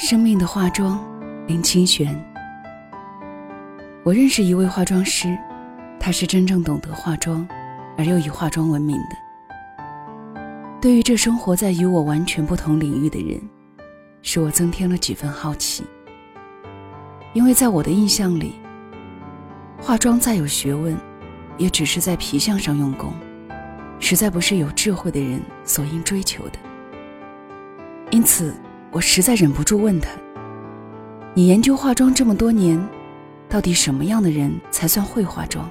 生命的化妆，林清玄。我认识一位化妆师，他是真正懂得化妆，而又以化妆闻名的。对于这生活在与我完全不同领域的人，使我增添了几分好奇。因为在我的印象里，化妆再有学问，也只是在皮相上用功，实在不是有智慧的人所应追求的。因此。我实在忍不住问他：“你研究化妆这么多年，到底什么样的人才算会化妆？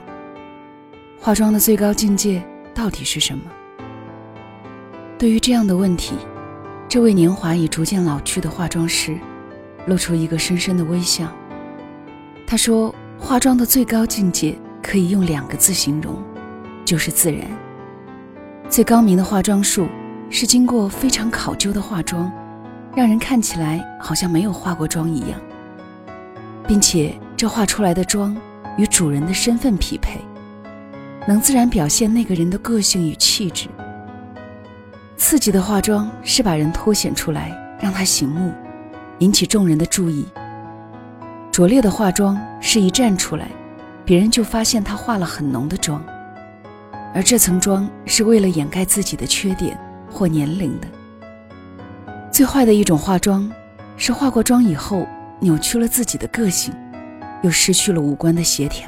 化妆的最高境界到底是什么？”对于这样的问题，这位年华已逐渐老去的化妆师露出一个深深的微笑。他说：“化妆的最高境界可以用两个字形容，就是自然。最高明的化妆术是经过非常考究的化妆。”让人看起来好像没有化过妆一样，并且这画出来的妆与主人的身份匹配，能自然表现那个人的个性与气质。刺激的化妆是把人凸显出来，让他醒目，引起众人的注意；拙劣的化妆是一站出来，别人就发现他化了很浓的妆，而这层妆是为了掩盖自己的缺点或年龄的。最坏的一种化妆，是化过妆以后扭曲了自己的个性，又失去了五官的协调。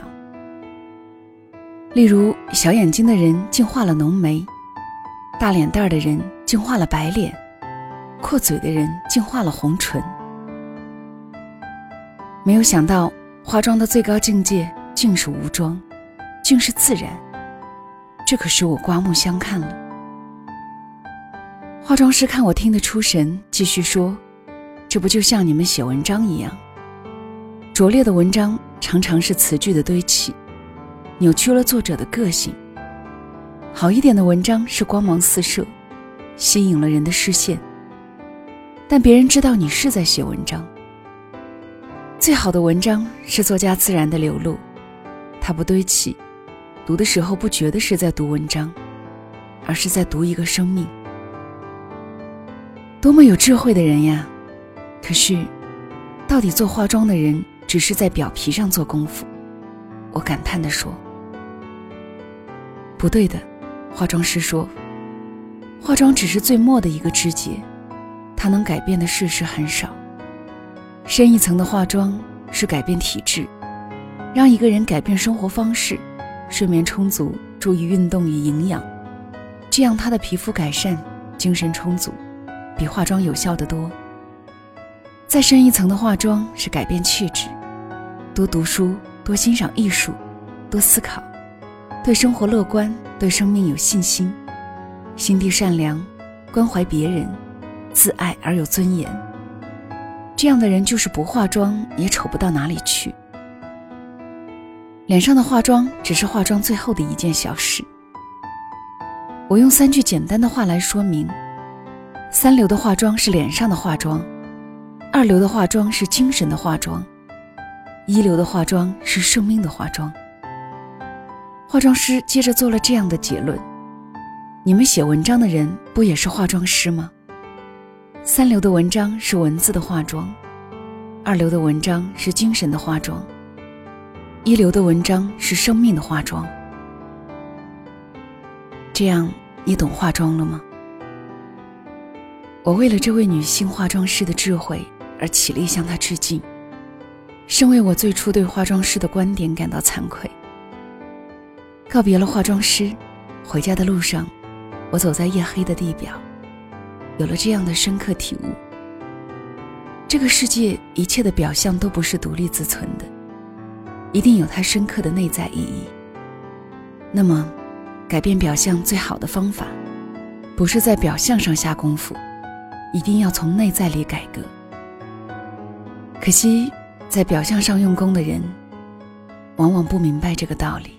例如，小眼睛的人竟画了浓眉，大脸蛋儿的人竟画了白脸，阔嘴的人竟画了红唇。没有想到，化妆的最高境界竟是无妆，竟是自然，这可使我刮目相看了。化妆师看我听得出神，继续说：“这不就像你们写文章一样？拙劣的文章常常是词句的堆砌，扭曲了作者的个性；好一点的文章是光芒四射，吸引了人的视线。但别人知道你是在写文章。最好的文章是作家自然的流露，它不堆砌，读的时候不觉得是在读文章，而是在读一个生命。”多么有智慧的人呀！可是，到底做化妆的人只是在表皮上做功夫？我感叹地说：“不对的。”化妆师说：“化妆只是最末的一个枝节，它能改变的事实很少。深一层的化妆是改变体质，让一个人改变生活方式，睡眠充足，注意运动与营养，这样他的皮肤改善，精神充足。”比化妆有效的多。再深一层的化妆是改变气质，多读书，多欣赏艺术，多思考，对生活乐观，对生命有信心，心地善良，关怀别人，自爱而有尊严。这样的人就是不化妆也丑不到哪里去。脸上的化妆只是化妆最后的一件小事。我用三句简单的话来说明。三流的化妆是脸上的化妆，二流的化妆是精神的化妆，一流的化妆是生命的化妆。化妆师接着做了这样的结论：你们写文章的人不也是化妆师吗？三流的文章是文字的化妆，二流的文章是精神的化妆，一流的文章是生命的化妆。这样，你懂化妆了吗？我为了这位女性化妆师的智慧而起立向她致敬，甚为我最初对化妆师的观点感到惭愧。告别了化妆师，回家的路上，我走在夜黑的地表，有了这样的深刻体悟：这个世界一切的表象都不是独立自存的，一定有它深刻的内在意义。那么，改变表象最好的方法，不是在表象上下功夫。一定要从内在里改革。可惜，在表象上用功的人，往往不明白这个道理。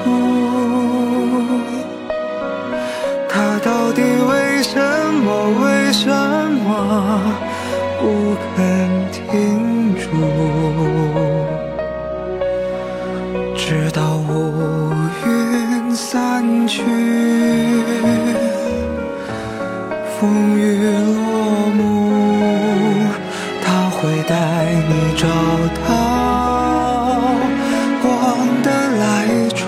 肯停住？直到乌云散去，风雨落幕。他会带你找到光的来处，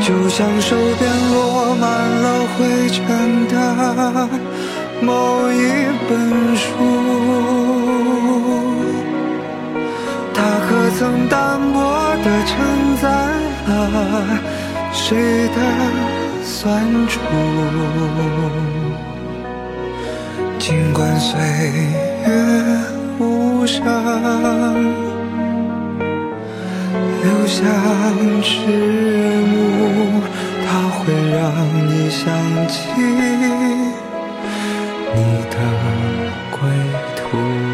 就像手边落满了灰尘的某一本书，它可曾单薄地承载了谁的酸楚？尽管岁月无声，留下迟暮，它会让你想起你的归途。